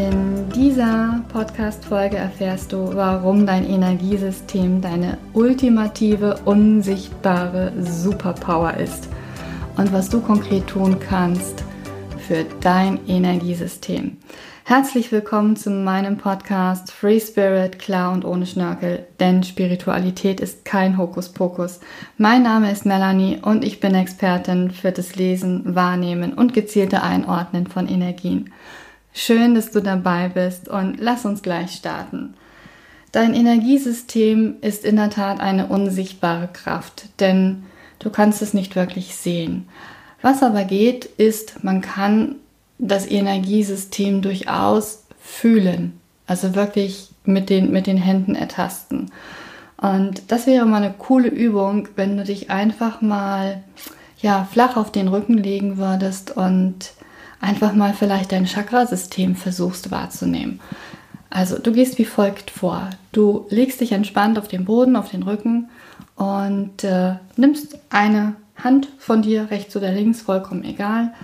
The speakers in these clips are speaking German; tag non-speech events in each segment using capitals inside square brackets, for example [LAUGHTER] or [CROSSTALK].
In dieser Podcast-Folge erfährst du, warum dein Energiesystem deine ultimative, unsichtbare Superpower ist und was du konkret tun kannst für dein Energiesystem. Herzlich willkommen zu meinem Podcast Free Spirit, klar und ohne Schnörkel, denn Spiritualität ist kein Hokuspokus. Mein Name ist Melanie und ich bin Expertin für das Lesen, Wahrnehmen und gezielte Einordnen von Energien. Schön, dass du dabei bist und lass uns gleich starten. Dein Energiesystem ist in der Tat eine unsichtbare Kraft, denn du kannst es nicht wirklich sehen. Was aber geht, ist, man kann das Energiesystem durchaus fühlen, also wirklich mit den, mit den Händen ertasten. Und das wäre mal eine coole Übung, wenn du dich einfach mal ja, flach auf den Rücken legen würdest und einfach mal vielleicht dein Chakrasystem versuchst wahrzunehmen. Also du gehst wie folgt vor. Du legst dich entspannt auf den Boden, auf den Rücken und äh, nimmst eine Hand von dir, rechts oder links, vollkommen egal,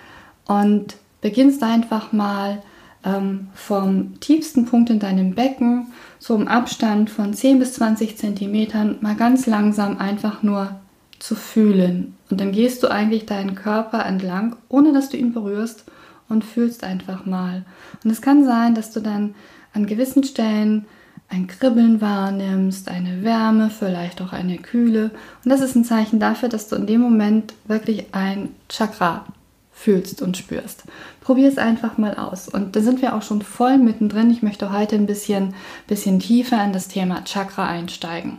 und beginnst einfach mal ähm, vom tiefsten Punkt in deinem Becken, so im Abstand von 10 bis 20 Zentimetern, mal ganz langsam einfach nur zu fühlen. Und dann gehst du eigentlich deinen Körper entlang, ohne dass du ihn berührst und fühlst einfach mal. Und es kann sein, dass du dann an gewissen Stellen ein Kribbeln wahrnimmst, eine Wärme, vielleicht auch eine Kühle. Und das ist ein Zeichen dafür, dass du in dem Moment wirklich ein Chakra fühlst und spürst. Probier es einfach mal aus. Und da sind wir auch schon voll mittendrin. Ich möchte heute ein bisschen, bisschen tiefer in das Thema Chakra einsteigen.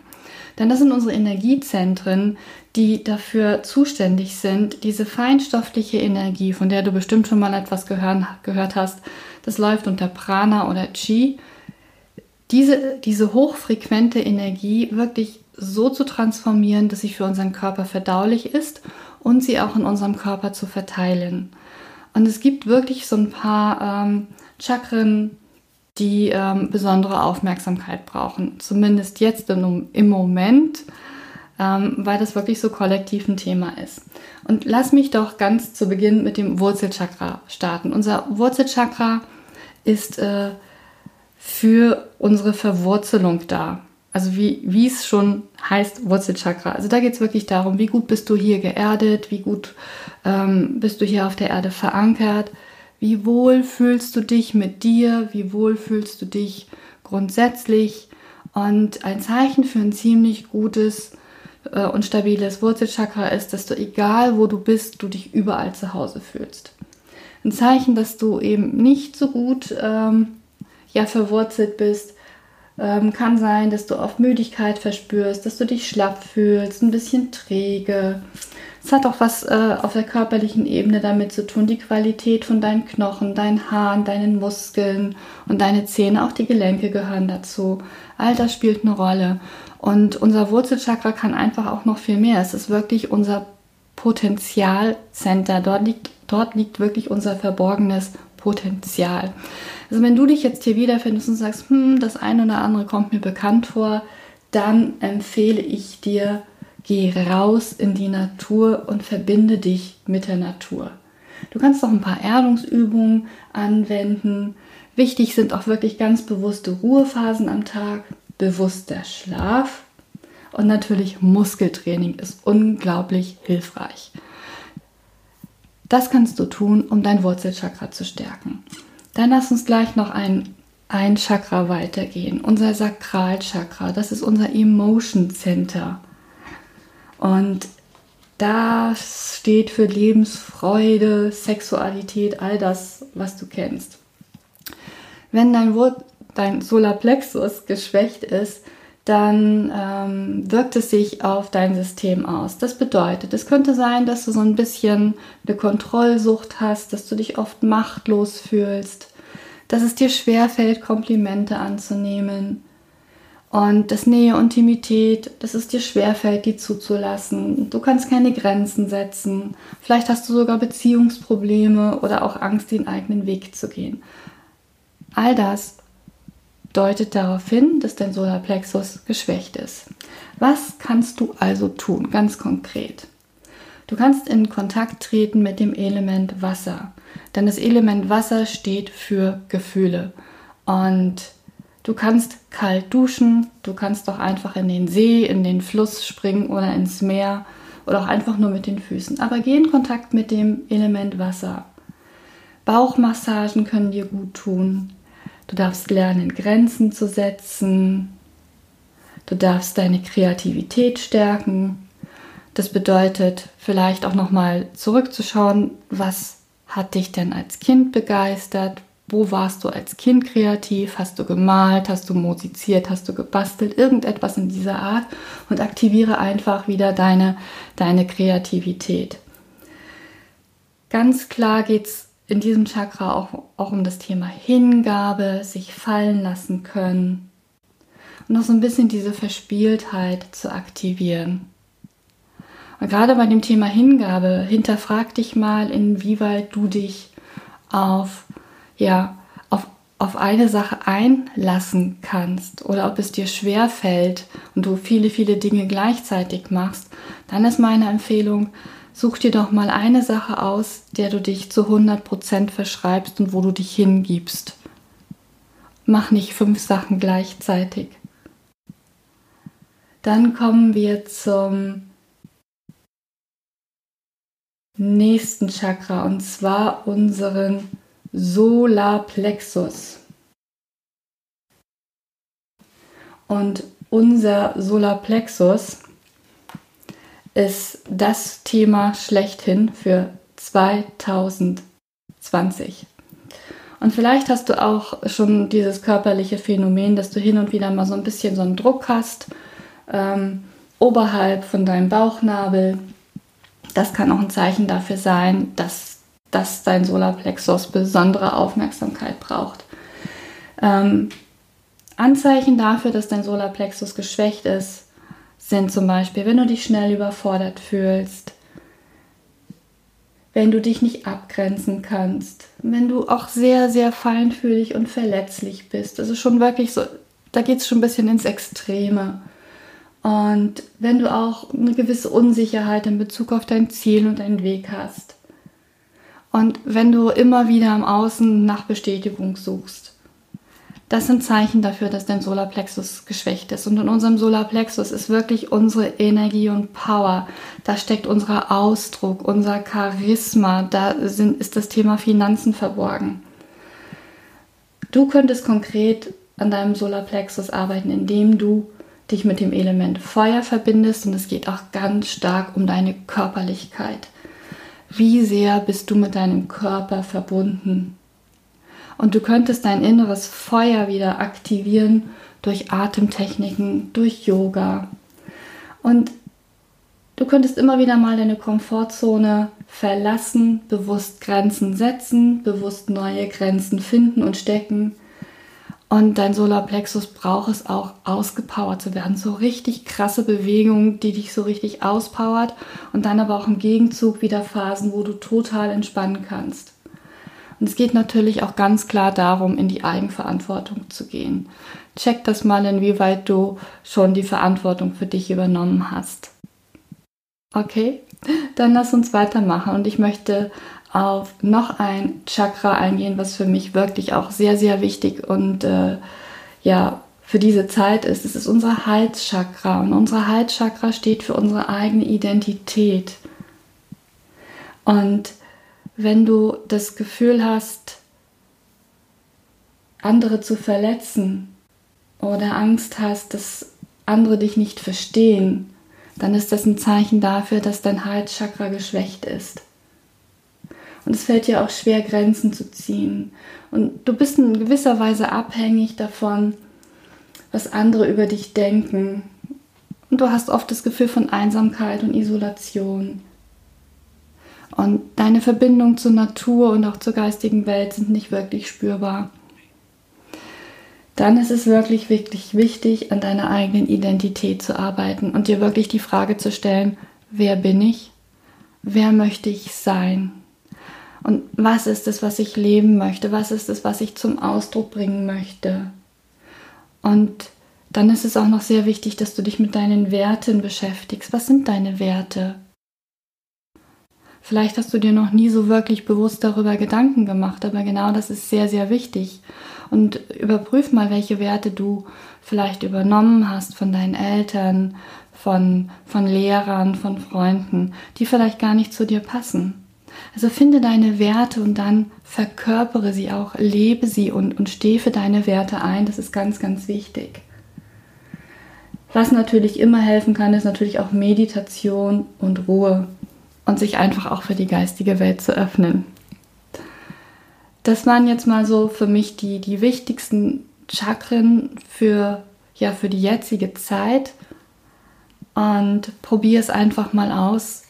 Denn das sind unsere Energiezentren, die dafür zuständig sind, diese feinstoffliche Energie, von der du bestimmt schon mal etwas gehören, gehört hast, das läuft unter Prana oder Chi, diese, diese hochfrequente Energie wirklich so zu transformieren, dass sie für unseren Körper verdaulich ist und sie auch in unserem Körper zu verteilen. Und es gibt wirklich so ein paar ähm, Chakren, die ähm, besondere Aufmerksamkeit brauchen. Zumindest jetzt im, im Moment, ähm, weil das wirklich so kollektiv ein Thema ist. Und lass mich doch ganz zu Beginn mit dem Wurzelchakra starten. Unser Wurzelchakra ist äh, für unsere Verwurzelung da. Also wie, wie es schon heißt, Wurzelchakra. Also da geht es wirklich darum, wie gut bist du hier geerdet, wie gut ähm, bist du hier auf der Erde verankert, wie wohl fühlst du dich mit dir? Wie wohl fühlst du dich grundsätzlich? Und ein Zeichen für ein ziemlich gutes äh, und stabiles Wurzelchakra ist, dass du egal wo du bist, du dich überall zu Hause fühlst. Ein Zeichen, dass du eben nicht so gut ähm, ja, verwurzelt bist, ähm, kann sein, dass du oft Müdigkeit verspürst, dass du dich schlapp fühlst, ein bisschen träge, es hat auch was äh, auf der körperlichen Ebene damit zu tun, die Qualität von deinen Knochen, deinen Haaren, deinen Muskeln und deine Zähne, auch die Gelenke gehören dazu. All das spielt eine Rolle. Und unser Wurzelchakra kann einfach auch noch viel mehr. Es ist wirklich unser Potenzialcenter. Dort liegt, dort liegt wirklich unser verborgenes Potenzial. Also wenn du dich jetzt hier wiederfindest und sagst, hm, das eine oder andere kommt mir bekannt vor, dann empfehle ich dir, Geh raus in die Natur und verbinde dich mit der Natur. Du kannst auch ein paar Erdungsübungen anwenden. Wichtig sind auch wirklich ganz bewusste Ruhephasen am Tag, bewusster Schlaf und natürlich Muskeltraining ist unglaublich hilfreich. Das kannst du tun, um dein Wurzelchakra zu stärken. Dann lass uns gleich noch ein, ein Chakra weitergehen. Unser Sakralchakra, das ist unser Emotion Center. Und das steht für Lebensfreude, Sexualität, all das, was du kennst. Wenn dein, Wort, dein Solarplexus geschwächt ist, dann ähm, wirkt es sich auf dein System aus. Das bedeutet, es könnte sein, dass du so ein bisschen eine Kontrollsucht hast, dass du dich oft machtlos fühlst, dass es dir schwerfällt, Komplimente anzunehmen, und das Nähe und Intimität, dass es dir schwerfällt, die zuzulassen. Du kannst keine Grenzen setzen. Vielleicht hast du sogar Beziehungsprobleme oder auch Angst, den eigenen Weg zu gehen. All das deutet darauf hin, dass dein Solarplexus geschwächt ist. Was kannst du also tun, ganz konkret? Du kannst in Kontakt treten mit dem Element Wasser, denn das Element Wasser steht für Gefühle. Und du kannst kalt duschen, du kannst doch einfach in den See, in den Fluss springen oder ins Meer oder auch einfach nur mit den Füßen. Aber geh in Kontakt mit dem Element Wasser. Bauchmassagen können dir gut tun. Du darfst lernen, Grenzen zu setzen. Du darfst deine Kreativität stärken. Das bedeutet vielleicht auch nochmal zurückzuschauen, was hat dich denn als Kind begeistert? Wo warst du als Kind kreativ? Hast du gemalt? Hast du musiziert? Hast du gebastelt? Irgendetwas in dieser Art und aktiviere einfach wieder deine, deine Kreativität. Ganz klar geht es in diesem Chakra auch, auch um das Thema Hingabe, sich fallen lassen können und noch so ein bisschen diese Verspieltheit zu aktivieren. Und gerade bei dem Thema Hingabe, hinterfrag dich mal, inwieweit du dich auf, ja, auf, auf eine Sache einlassen kannst oder ob es dir schwer fällt und du viele, viele Dinge gleichzeitig machst, dann ist meine Empfehlung, such dir doch mal eine Sache aus, der du dich zu 100% verschreibst und wo du dich hingibst. Mach nicht fünf Sachen gleichzeitig. Dann kommen wir zum nächsten Chakra und zwar unseren Solarplexus. Und unser Solarplexus ist das Thema schlechthin für 2020. Und vielleicht hast du auch schon dieses körperliche Phänomen, dass du hin und wieder mal so ein bisschen so einen Druck hast, ähm, oberhalb von deinem Bauchnabel, das kann auch ein Zeichen dafür sein, dass, dass dein Solarplexus besondere Aufmerksamkeit braucht. Ähm, Anzeichen dafür, dass dein Solarplexus geschwächt ist, sind zum Beispiel, wenn du dich schnell überfordert fühlst, wenn du dich nicht abgrenzen kannst, wenn du auch sehr, sehr feinfühlig und verletzlich bist. Also schon wirklich so, da geht es schon ein bisschen ins Extreme. Und wenn du auch eine gewisse Unsicherheit in Bezug auf dein Ziel und deinen Weg hast. Und wenn du immer wieder im Außen nach Bestätigung suchst. Das sind Zeichen dafür, dass dein Solarplexus geschwächt ist. Und in unserem Solarplexus ist wirklich unsere Energie und Power. Da steckt unser Ausdruck, unser Charisma. Da sind, ist das Thema Finanzen verborgen. Du könntest konkret an deinem Solarplexus arbeiten, indem du dich mit dem Element Feuer verbindest und es geht auch ganz stark um deine Körperlichkeit. Wie sehr bist du mit deinem Körper verbunden? Und du könntest dein inneres Feuer wieder aktivieren durch Atemtechniken, durch Yoga. Und du könntest immer wieder mal deine Komfortzone verlassen, bewusst Grenzen setzen, bewusst neue Grenzen finden und stecken und dein Solarplexus braucht es auch, ausgepowert zu werden. So richtig krasse Bewegungen, die dich so richtig auspowert. Und dann aber auch im Gegenzug wieder Phasen, wo du total entspannen kannst. Und es geht natürlich auch ganz klar darum, in die Eigenverantwortung zu gehen. Check das mal, inwieweit du schon die Verantwortung für dich übernommen hast. Okay, dann lass uns weitermachen. Und ich möchte auf noch ein Chakra eingehen, was für mich wirklich auch sehr, sehr wichtig und äh, ja, für diese Zeit ist. Es ist unser Halschakra und unser Halschakra steht für unsere eigene Identität. Und wenn du das Gefühl hast, andere zu verletzen oder Angst hast, dass andere dich nicht verstehen, dann ist das ein Zeichen dafür, dass dein Halschakra geschwächt ist. Und es fällt dir auch schwer, Grenzen zu ziehen. Und du bist in gewisser Weise abhängig davon, was andere über dich denken. Und du hast oft das Gefühl von Einsamkeit und Isolation. Und deine Verbindung zur Natur und auch zur geistigen Welt sind nicht wirklich spürbar. Dann ist es wirklich, wirklich wichtig, an deiner eigenen Identität zu arbeiten und dir wirklich die Frage zu stellen, wer bin ich? Wer möchte ich sein? Und was ist es, was ich leben möchte? Was ist es, was ich zum Ausdruck bringen möchte? Und dann ist es auch noch sehr wichtig, dass du dich mit deinen Werten beschäftigst. Was sind deine Werte? Vielleicht hast du dir noch nie so wirklich bewusst darüber Gedanken gemacht, aber genau das ist sehr, sehr wichtig. Und überprüf mal, welche Werte du vielleicht übernommen hast von deinen Eltern, von, von Lehrern, von Freunden, die vielleicht gar nicht zu dir passen. Also finde deine Werte und dann verkörpere sie auch, lebe sie und, und steh für deine Werte ein. Das ist ganz, ganz wichtig. Was natürlich immer helfen kann, ist natürlich auch Meditation und Ruhe und sich einfach auch für die geistige Welt zu öffnen. Das waren jetzt mal so für mich die, die wichtigsten Chakren für, ja, für die jetzige Zeit. Und probiere es einfach mal aus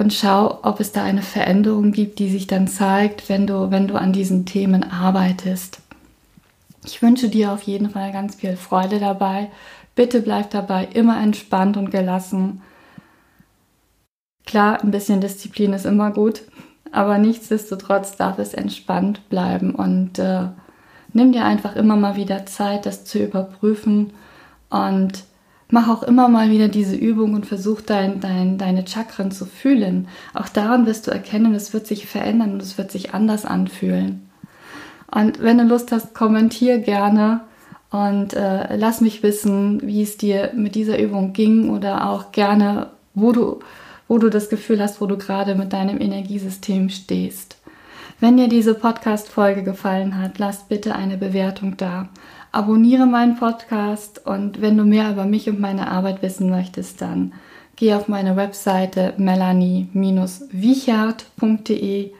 und schau, ob es da eine Veränderung gibt, die sich dann zeigt, wenn du, wenn du an diesen Themen arbeitest. Ich wünsche dir auf jeden Fall ganz viel Freude dabei. Bitte bleib dabei immer entspannt und gelassen. Klar, ein bisschen Disziplin ist immer gut, aber nichtsdestotrotz darf es entspannt bleiben und äh, nimm dir einfach immer mal wieder Zeit, das zu überprüfen und mach auch immer mal wieder diese Übung und versuch dein, dein, deine Chakren zu fühlen. Auch daran wirst du erkennen, es wird sich verändern und es wird sich anders anfühlen. Und wenn du Lust hast, kommentier gerne und äh, lass mich wissen, wie es dir mit dieser Übung ging oder auch gerne, wo du, wo du das Gefühl hast, wo du gerade mit deinem Energiesystem stehst. Wenn dir diese Podcast-Folge gefallen hat, lass bitte eine Bewertung da. Abonniere meinen Podcast und wenn du mehr über mich und meine Arbeit wissen möchtest, dann geh auf meine Webseite melanie-wichert.de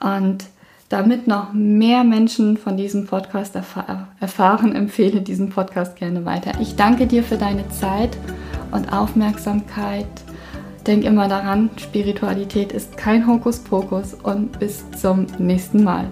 und damit noch mehr Menschen von diesem Podcast erfahr erfahren, [LAUGHS] empfehle diesen Podcast gerne weiter. Ich danke dir für deine Zeit und Aufmerksamkeit. Denk immer daran, Spiritualität ist kein Hokuspokus und bis zum nächsten Mal.